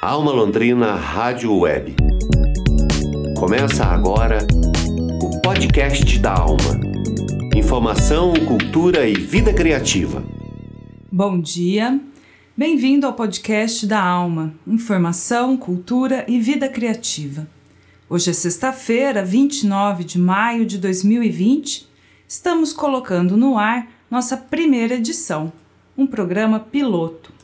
Alma Londrina Rádio Web. Começa agora o podcast da Alma. Informação, cultura e vida criativa. Bom dia. Bem-vindo ao podcast da Alma. Informação, cultura e vida criativa. Hoje é sexta-feira, 29 de maio de 2020. Estamos colocando no ar nossa primeira edição, um programa piloto.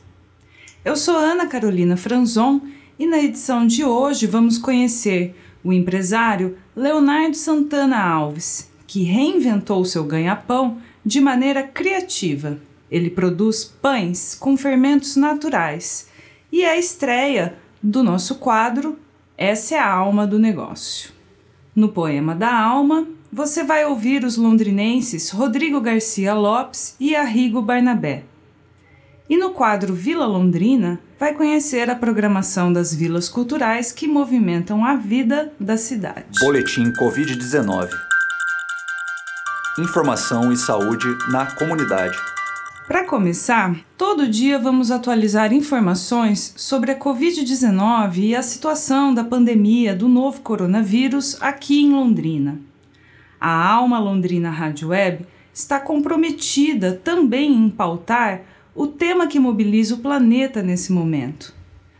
Eu sou Ana Carolina Franzon e na edição de hoje vamos conhecer o empresário Leonardo Santana Alves, que reinventou seu ganha-pão de maneira criativa. Ele produz pães com fermentos naturais e é a estreia do nosso quadro essa é a alma do negócio. No poema da alma, você vai ouvir os londrinenses Rodrigo Garcia Lopes e Arrigo Barnabé. E no quadro Vila Londrina, vai conhecer a programação das vilas culturais que movimentam a vida da cidade. Boletim Covid-19. Informação e saúde na comunidade. Para começar, todo dia vamos atualizar informações sobre a Covid-19 e a situação da pandemia do novo coronavírus aqui em Londrina. A Alma Londrina Rádio Web está comprometida também em pautar o tema que mobiliza o planeta nesse momento.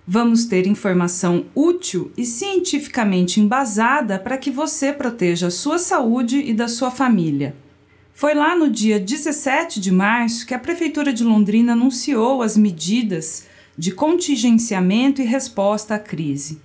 Vamos ter informação útil e cientificamente embasada para que você proteja a sua saúde e da sua família. Foi lá no dia 17 de março que a Prefeitura de Londrina anunciou as medidas de contingenciamento e resposta à crise.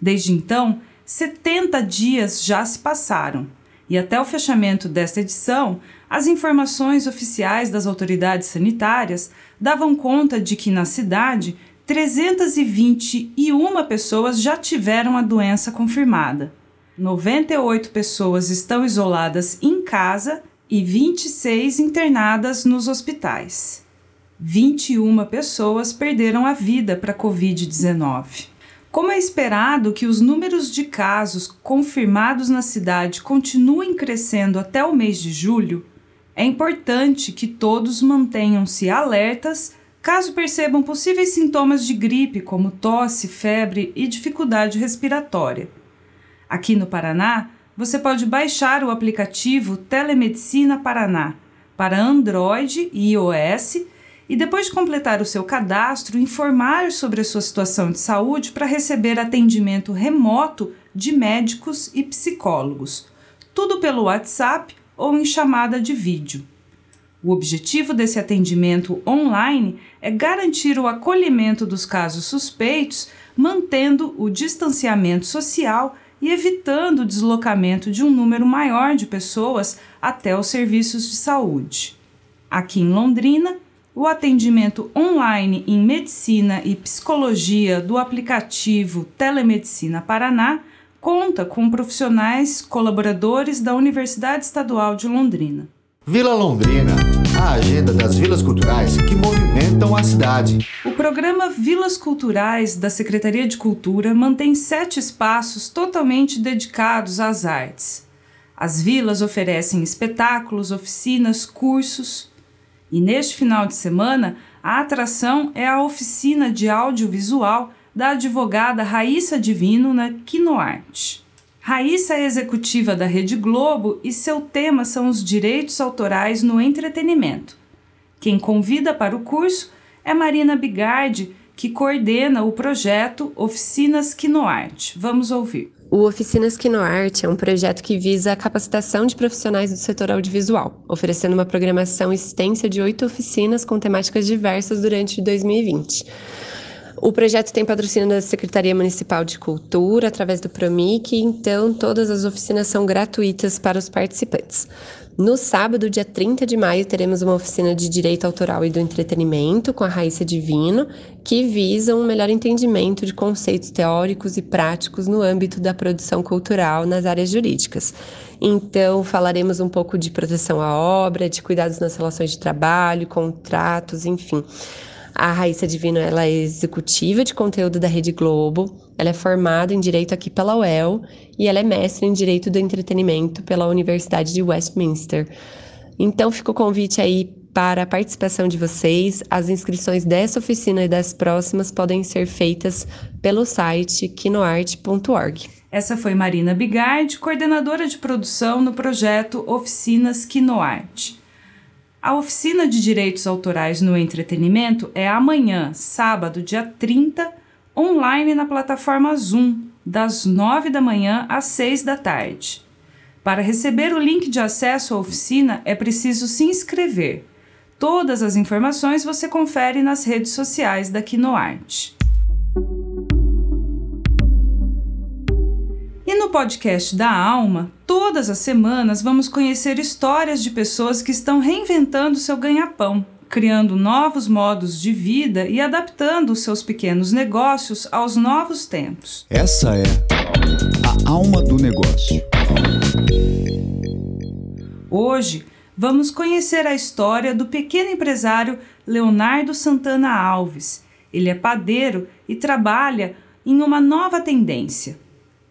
Desde então, 70 dias já se passaram e até o fechamento desta edição, as informações oficiais das autoridades sanitárias davam conta de que na cidade 321 pessoas já tiveram a doença confirmada. 98 pessoas estão isoladas em casa e 26 internadas nos hospitais. 21 pessoas perderam a vida para a Covid-19. Como é esperado que os números de casos confirmados na cidade continuem crescendo até o mês de julho, é importante que todos mantenham-se alertas caso percebam possíveis sintomas de gripe, como tosse, febre e dificuldade respiratória. Aqui no Paraná, você pode baixar o aplicativo Telemedicina Paraná para Android e iOS e depois de completar o seu cadastro, informar sobre a sua situação de saúde para receber atendimento remoto de médicos e psicólogos, tudo pelo WhatsApp ou em chamada de vídeo. O objetivo desse atendimento online é garantir o acolhimento dos casos suspeitos, mantendo o distanciamento social e evitando o deslocamento de um número maior de pessoas até os serviços de saúde. Aqui em Londrina, o atendimento online em medicina e psicologia do aplicativo Telemedicina Paraná conta com profissionais colaboradores da Universidade Estadual de Londrina. Vila Londrina, a agenda das vilas culturais que movimentam a cidade. O programa Vilas Culturais da Secretaria de Cultura mantém sete espaços totalmente dedicados às artes. As vilas oferecem espetáculos, oficinas, cursos. E neste final de semana, a atração é a oficina de audiovisual da advogada Raíssa Divino na Quinoarte. Raíssa é executiva da Rede Globo e seu tema são os direitos autorais no entretenimento. Quem convida para o curso é Marina Bigardi, que coordena o projeto Oficinas Quinoarte. Vamos ouvir. O Oficinas Quinoarte é um projeto que visa a capacitação de profissionais do setor audiovisual, oferecendo uma programação extensa de oito oficinas com temáticas diversas durante 2020. O projeto tem patrocínio da Secretaria Municipal de Cultura, através do Promic, então todas as oficinas são gratuitas para os participantes. No sábado, dia 30 de maio, teremos uma oficina de Direito Autoral e do Entretenimento com a Raíssa Divino, que visa um melhor entendimento de conceitos teóricos e práticos no âmbito da produção cultural nas áreas jurídicas. Então, falaremos um pouco de proteção à obra, de cuidados nas relações de trabalho, contratos, enfim. A Raíssa Divino ela é executiva de conteúdo da Rede Globo, ela é formada em Direito aqui pela UEL e ela é mestre em Direito do Entretenimento pela Universidade de Westminster. Então fica o convite aí para a participação de vocês. As inscrições dessa oficina e das próximas podem ser feitas pelo site quinoarte.org. Essa foi Marina Bigard, coordenadora de produção no projeto Oficinas Quinoarte. A oficina de direitos autorais no entretenimento é amanhã, sábado, dia 30, online na plataforma Zoom, das 9 da manhã às 6 da tarde. Para receber o link de acesso à oficina é preciso se inscrever. Todas as informações você confere nas redes sociais da Quinoarte. E no podcast da Alma, todas as semanas vamos conhecer histórias de pessoas que estão reinventando seu ganha-pão, criando novos modos de vida e adaptando os seus pequenos negócios aos novos tempos. Essa é a alma do negócio. Hoje, vamos conhecer a história do pequeno empresário Leonardo Santana Alves. Ele é padeiro e trabalha em uma nova tendência: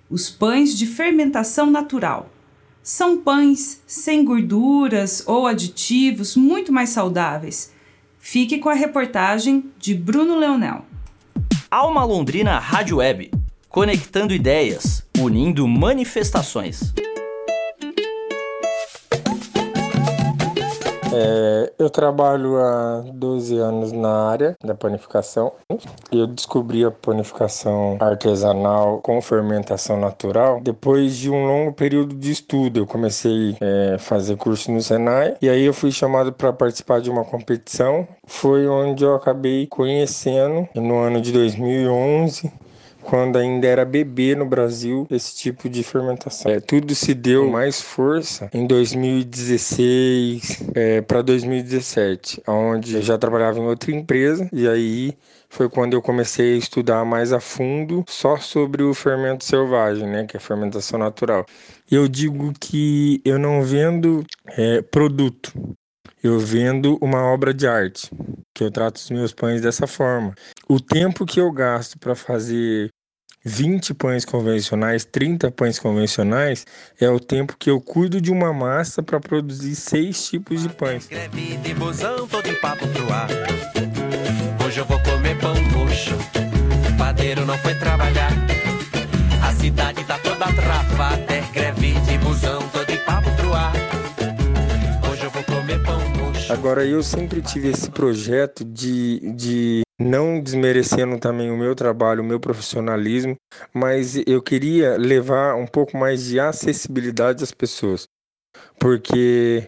os pães de fermentação natural. São pães sem gorduras ou aditivos, muito mais saudáveis. Fique com a reportagem de Bruno Leonel. Alma Londrina Rádio Web, conectando ideias, unindo manifestações. É, eu trabalho há 12 anos na área da panificação. Eu descobri a panificação artesanal com fermentação natural depois de um longo período de estudo. Eu comecei a é, fazer curso no Senai e aí eu fui chamado para participar de uma competição. Foi onde eu acabei conhecendo no ano de 2011 quando ainda era bebê no Brasil esse tipo de fermentação. É, tudo se deu mais força em 2016 é, para 2017, onde eu já trabalhava em outra empresa e aí foi quando eu comecei a estudar mais a fundo só sobre o fermento selvagem, né, que é a fermentação natural. Eu digo que eu não vendo é, produto, eu vendo uma obra de arte, que eu trato os meus pães dessa forma. O tempo que eu gasto para fazer 20 pães convencionais, 30 pães convencionais, é o tempo que eu cuido de uma massa para produzir seis tipos de pães. Hoje eu vou comer pão roxo. Padeiro não foi trabalhar. A cidade tá toda travada. É greve de busão, todo em papo pro ar. Hoje eu vou comer pão roxo. Agora eu sempre tive esse projeto de, de não desmerecendo também o meu trabalho, o meu profissionalismo, mas eu queria levar um pouco mais de acessibilidade às pessoas, porque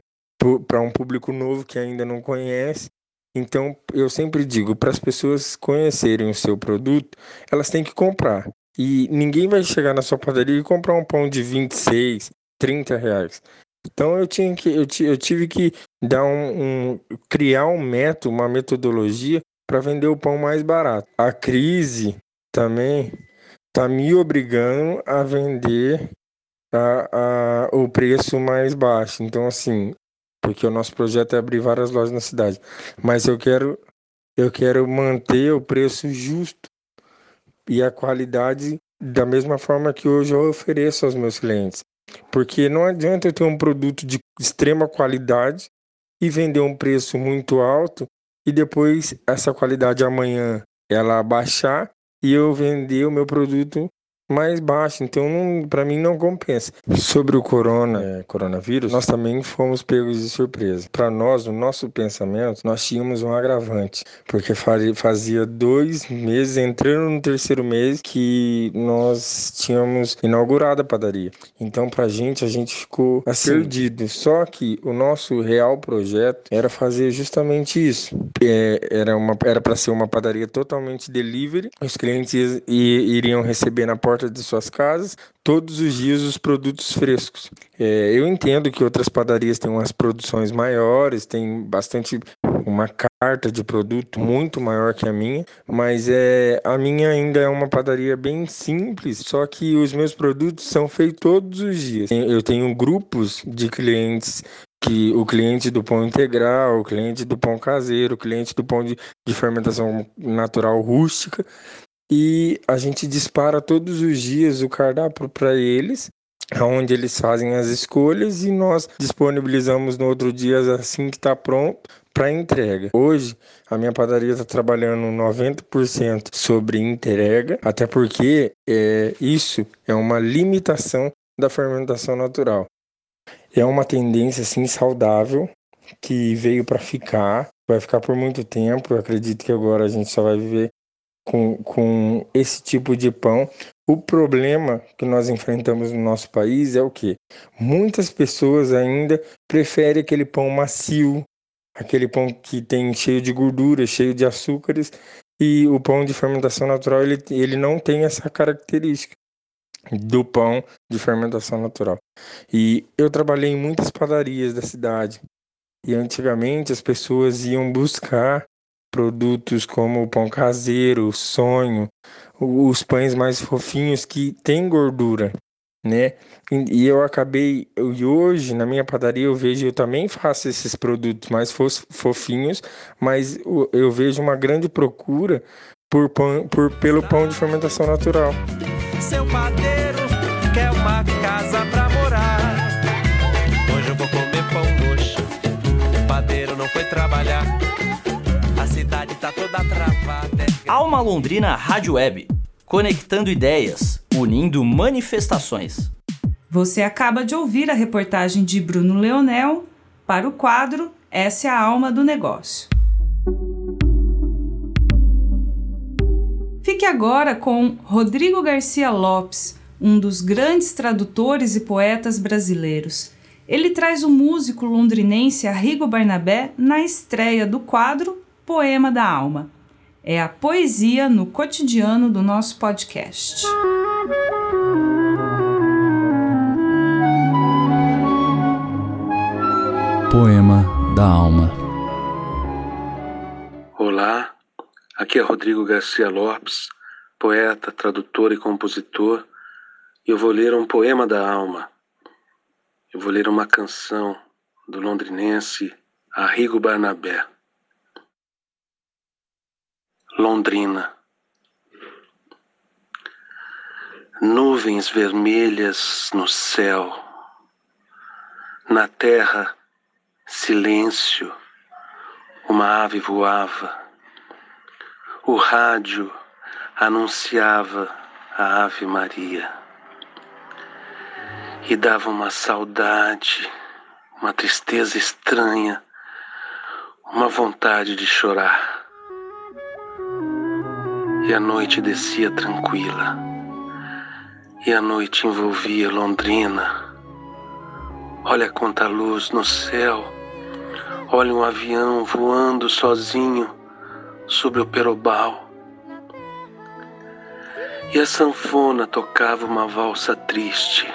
para um público novo que ainda não conhece, então eu sempre digo para as pessoas conhecerem o seu produto, elas têm que comprar. E ninguém vai chegar na sua padaria e comprar um pão de 26, 30 reais. Então eu tinha que eu, eu tive que dar um, um criar um método, uma metodologia para vender o pão mais barato. A crise também está me obrigando a vender a, a, o preço mais baixo. Então, assim, porque o nosso projeto é abrir várias lojas na cidade, mas eu quero eu quero manter o preço justo e a qualidade da mesma forma que hoje eu ofereço aos meus clientes. Porque não adianta eu ter um produto de extrema qualidade e vender um preço muito alto e depois essa qualidade amanhã ela baixar e eu vender o meu produto mais baixo, então para mim não compensa. Sobre o corona, é, coronavírus, nós também fomos pegos de surpresa. Para nós, no nosso pensamento, nós tínhamos um agravante, porque fazia dois meses, entrando no terceiro mês, que nós tínhamos inaugurado a padaria. Então, para a gente, a gente ficou assim, perdido. Só que o nosso real projeto era fazer justamente isso. É, era uma era para ser uma padaria totalmente delivery. Os clientes iriam receber na porta de suas casas todos os dias os produtos frescos. É, eu entendo que outras padarias têm umas produções maiores, tem bastante uma carta de produto muito maior que a minha, mas é a minha ainda é uma padaria bem simples, só que os meus produtos são feitos todos os dias. Eu tenho grupos de clientes que o cliente do pão integral, o cliente do pão caseiro, o cliente do pão de, de fermentação natural rústica, e a gente dispara todos os dias o cardápio para eles, onde eles fazem as escolhas e nós disponibilizamos no outro dia assim que está pronto para entrega. Hoje, a minha padaria está trabalhando 90% sobre entrega, até porque é, isso é uma limitação da fermentação natural. É uma tendência assim saudável que veio para ficar, vai ficar por muito tempo. Eu acredito que agora a gente só vai viver com, com esse tipo de pão. O problema que nós enfrentamos no nosso país é o que? Muitas pessoas ainda preferem aquele pão macio, aquele pão que tem cheio de gordura, cheio de açúcares, e o pão de fermentação natural ele, ele não tem essa característica do pão de fermentação natural. E eu trabalhei em muitas padarias da cidade. E antigamente as pessoas iam buscar produtos como o pão caseiro, o sonho, os pães mais fofinhos que têm gordura, né? E eu acabei, e hoje na minha padaria eu vejo, eu também faço esses produtos mais fofinhos, mas eu vejo uma grande procura por pão, por, pelo pão de fermentação natural. Seu padeiro quer uma casa pra morar. Hoje eu vou comer pão roxo. O padeiro não foi trabalhar. Tá toda travada. É Alma Londrina Rádio Web, conectando ideias, unindo manifestações. Você acaba de ouvir a reportagem de Bruno Leonel para o quadro Essa é a Alma do Negócio. Fique agora com Rodrigo Garcia Lopes, um dos grandes tradutores e poetas brasileiros. Ele traz o músico londrinense Arrigo Barnabé na estreia do quadro Poema da Alma. É a poesia no cotidiano do nosso podcast. Poema da Alma. Olá, aqui é Rodrigo Garcia Lopes, poeta, tradutor e compositor, e eu vou ler um poema da alma. Eu vou ler uma canção do londrinense Arrigo Barnabé. Londrina. Nuvens vermelhas no céu, na terra silêncio, uma ave voava. O rádio anunciava a Ave Maria e dava uma saudade, uma tristeza estranha, uma vontade de chorar. E a noite descia tranquila, e a noite envolvia Londrina. Olha quanta luz no céu Olha um avião voando sozinho sobre o perobal. E a sanfona tocava uma valsa triste.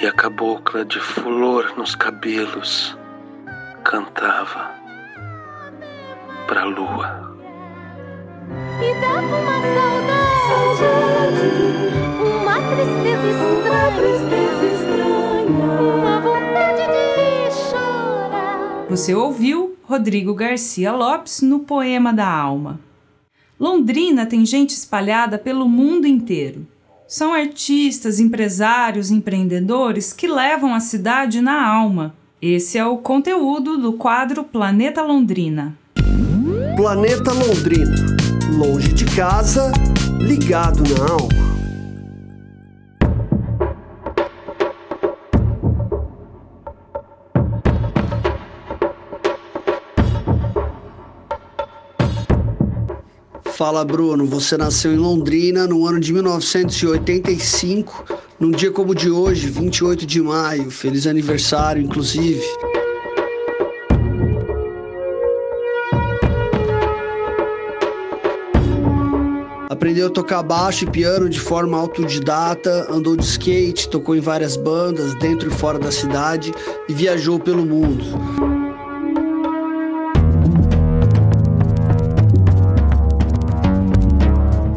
E a cabocla de flor nos cabelos cantava pra lua. E dava uma saudade, uma tristeza estranha, uma vontade de chorar. Você ouviu Rodrigo Garcia Lopes no Poema da Alma. Londrina tem gente espalhada pelo mundo inteiro. São artistas, empresários, empreendedores que levam a cidade na alma. Esse é o conteúdo do quadro Planeta Londrina. Planeta Londrina. Longe de casa, ligado na alma. Fala Bruno, você nasceu em Londrina no ano de 1985, num dia como o de hoje, 28 de maio. Feliz aniversário, inclusive. Aprendeu a tocar baixo e piano de forma autodidata, andou de skate, tocou em várias bandas dentro e fora da cidade e viajou pelo mundo.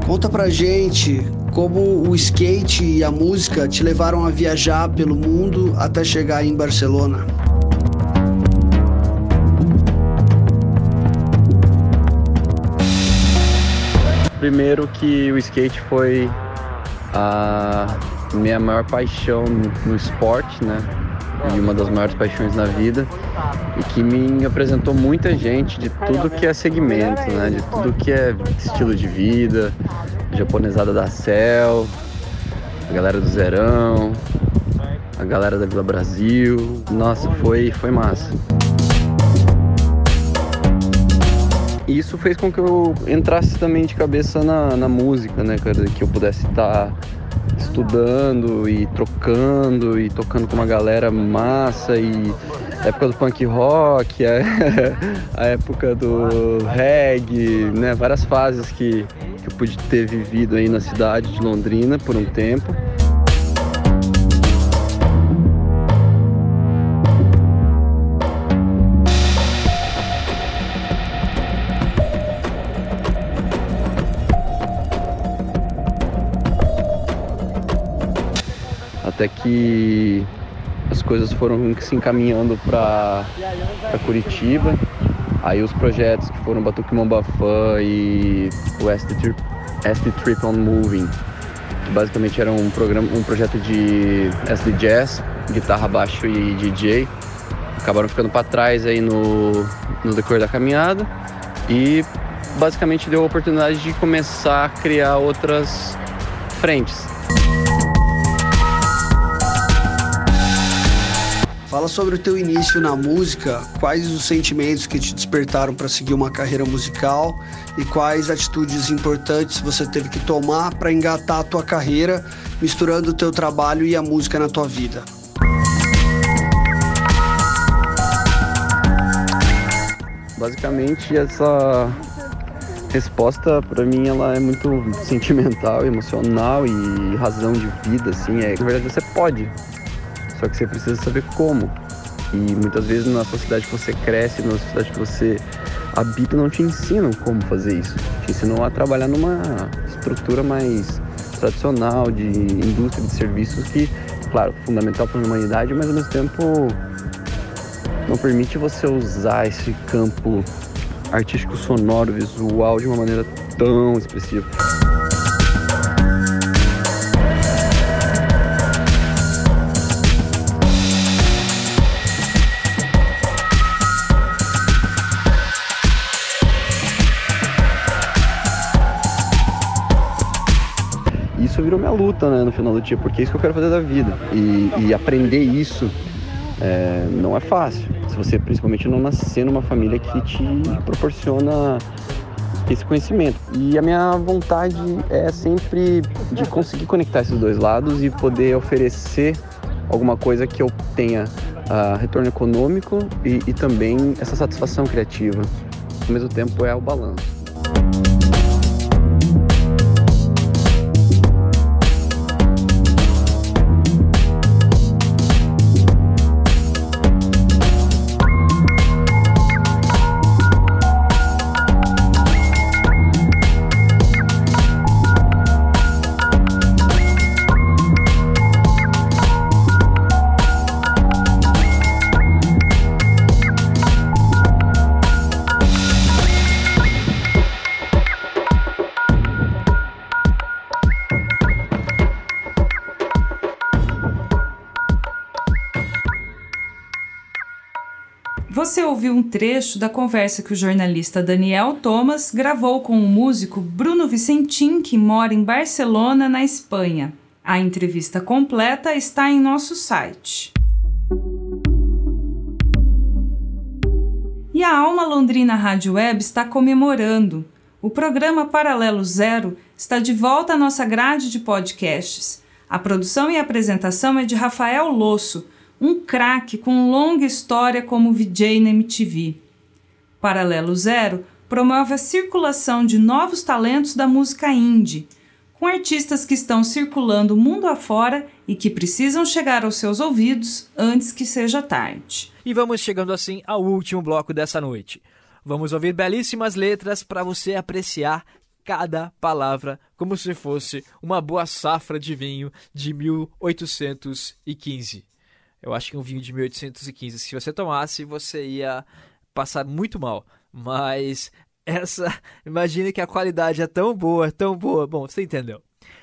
Conta pra gente como o skate e a música te levaram a viajar pelo mundo até chegar em Barcelona. Primeiro que o skate foi a minha maior paixão no esporte, né? e uma das maiores paixões na vida e que me apresentou muita gente de tudo que é segmento, né? De tudo que é estilo de vida, japonesada da Cel, a galera do Zerão, a galera da Vila Brasil. Nossa, foi, foi massa. Isso fez com que eu entrasse também de cabeça na, na música, né, cara? Que eu pudesse estar estudando e trocando e tocando com uma galera massa e época do punk rock, a, a época do reggae, né? Várias fases que, que eu pude ter vivido aí na cidade de Londrina por um tempo. Até que as coisas foram se encaminhando para Curitiba. Aí os projetos que foram Batuque Mombafã e o SD Trip, Trip on Moving, que basicamente era um, programa, um projeto de SD Jazz, guitarra, baixo e DJ, acabaram ficando para trás aí no, no decorrer da caminhada e basicamente deu a oportunidade de começar a criar outras frentes. Fala sobre o teu início na música, quais os sentimentos que te despertaram para seguir uma carreira musical e quais atitudes importantes você teve que tomar para engatar a tua carreira, misturando o teu trabalho e a música na tua vida. Basicamente essa resposta para mim ela é muito sentimental, emocional e razão de vida assim, é, na verdade você pode só que você precisa saber como. E muitas vezes na sociedade que você cresce, na sociedade que você habita, não te ensinam como fazer isso. Te ensinam a trabalhar numa estrutura mais tradicional de indústria de serviços que, claro, fundamental para a humanidade, mas ao mesmo tempo não permite você usar esse campo artístico, sonoro, visual de uma maneira tão expressiva. Minha luta, né, no final do dia, porque é isso que eu quero fazer da vida. E, e aprender isso é, não é fácil. Se você principalmente não nascer numa família que te proporciona esse conhecimento. E a minha vontade é sempre de conseguir conectar esses dois lados e poder oferecer alguma coisa que eu tenha uh, retorno econômico e, e também essa satisfação criativa. Ao mesmo tempo é o balanço. Você ouviu um trecho da conversa que o jornalista Daniel Thomas gravou com o músico Bruno Vicentim, que mora em Barcelona, na Espanha. A entrevista completa está em nosso site. E a Alma Londrina Rádio Web está comemorando. O programa Paralelo Zero está de volta à nossa grade de podcasts. A produção e apresentação é de Rafael Losso um craque com longa história como VJ na MTV. Paralelo Zero promove a circulação de novos talentos da música indie, com artistas que estão circulando mundo afora e que precisam chegar aos seus ouvidos antes que seja tarde. E vamos chegando assim ao último bloco dessa noite. Vamos ouvir belíssimas letras para você apreciar cada palavra como se fosse uma boa safra de vinho de 1815. Eu acho que um vinho de 1815, se você tomasse, você ia passar muito mal. Mas essa, imagine que a qualidade é tão boa, tão boa. Bom, você entendeu.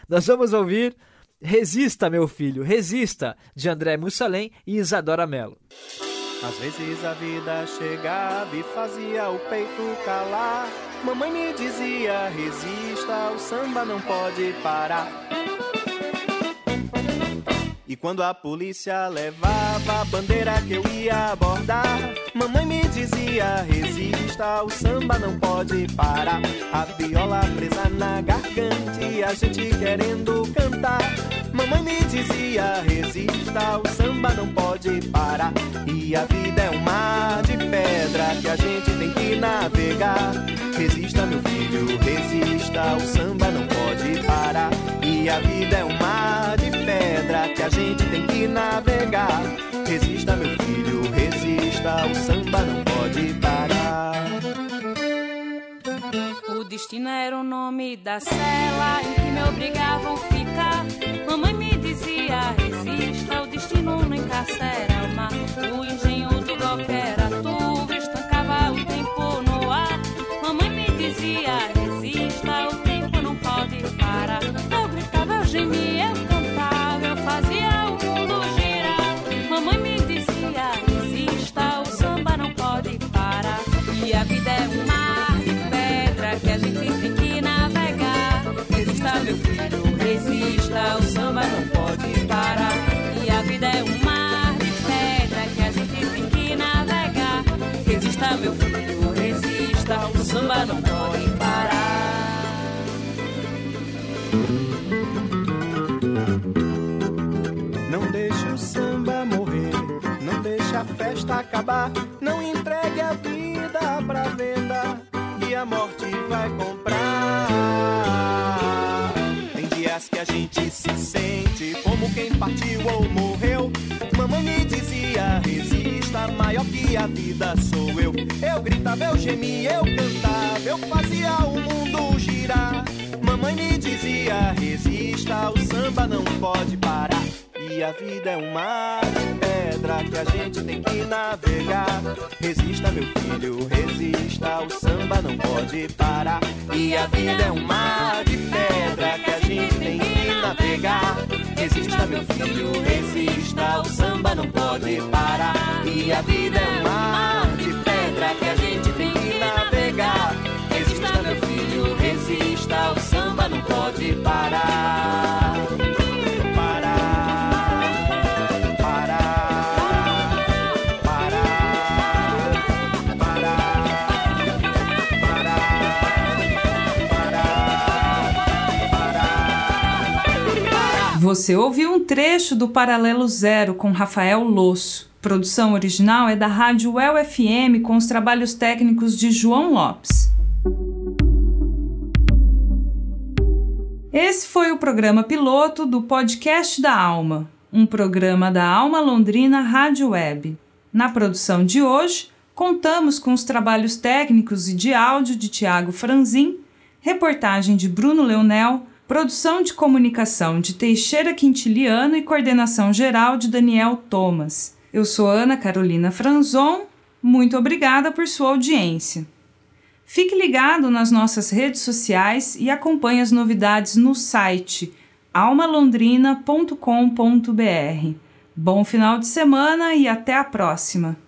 Nós vamos ouvir Resista, meu filho, resista, de André Mussalem e Isadora Mello. Às vezes a vida chegava e fazia o peito calar. Mamãe me dizia: resista, o samba não pode parar. E quando a polícia levava a bandeira que eu ia abordar, mamãe me dizia: resista, o samba não pode parar. A viola presa na garganta e a gente querendo cantar. Mamãe me dizia: resista, o samba não pode parar. E a vida é um mar de pedra que a gente tem que navegar. Resista, meu filho, resista, o samba não pode parar. E a vida é um mar de pedra que a gente tem que navegar. Resista, meu filho, resista, o samba não pode parar. O destino era o nome da cela em que me obrigavam a ficar. Mamãe me dizia: resista, o destino não encarcera o mar. O engenho Não entregue a vida pra venda e a morte vai comprar. Tem dias que a gente se sente como quem partiu ou morreu. Mamãe me dizia: resista, maior que a vida sou eu. Eu gritava, eu gemia, eu cantava, eu fazia o mundo girar. Mamãe me dizia: resista, o samba não pode parar. E a vida é um mar de pedra que a gente tem que navegar. Resista, meu filho, resista, o samba não pode parar. E a vida é um mar de pedra que a gente tem que navegar. Resista, meu filho, resista, o samba não pode parar. E a vida é um mar de pedra que a gente tem que navegar. Resista, meu filho, resista, o samba não pode parar. Você ouviu um trecho do Paralelo Zero com Rafael Losso. Produção original é da Rádio UEL FM com os trabalhos técnicos de João Lopes. Esse foi o programa piloto do Podcast da Alma, um programa da Alma Londrina Rádio Web. Na produção de hoje, contamos com os trabalhos técnicos e de áudio de Tiago Franzin, reportagem de Bruno Leonel, produção de comunicação de Teixeira Quintiliano e coordenação geral de Daniel Thomas. Eu sou Ana Carolina Franzon, muito obrigada por sua audiência. Fique ligado nas nossas redes sociais e acompanhe as novidades no site almalondrina.com.br. Bom final de semana e até a próxima!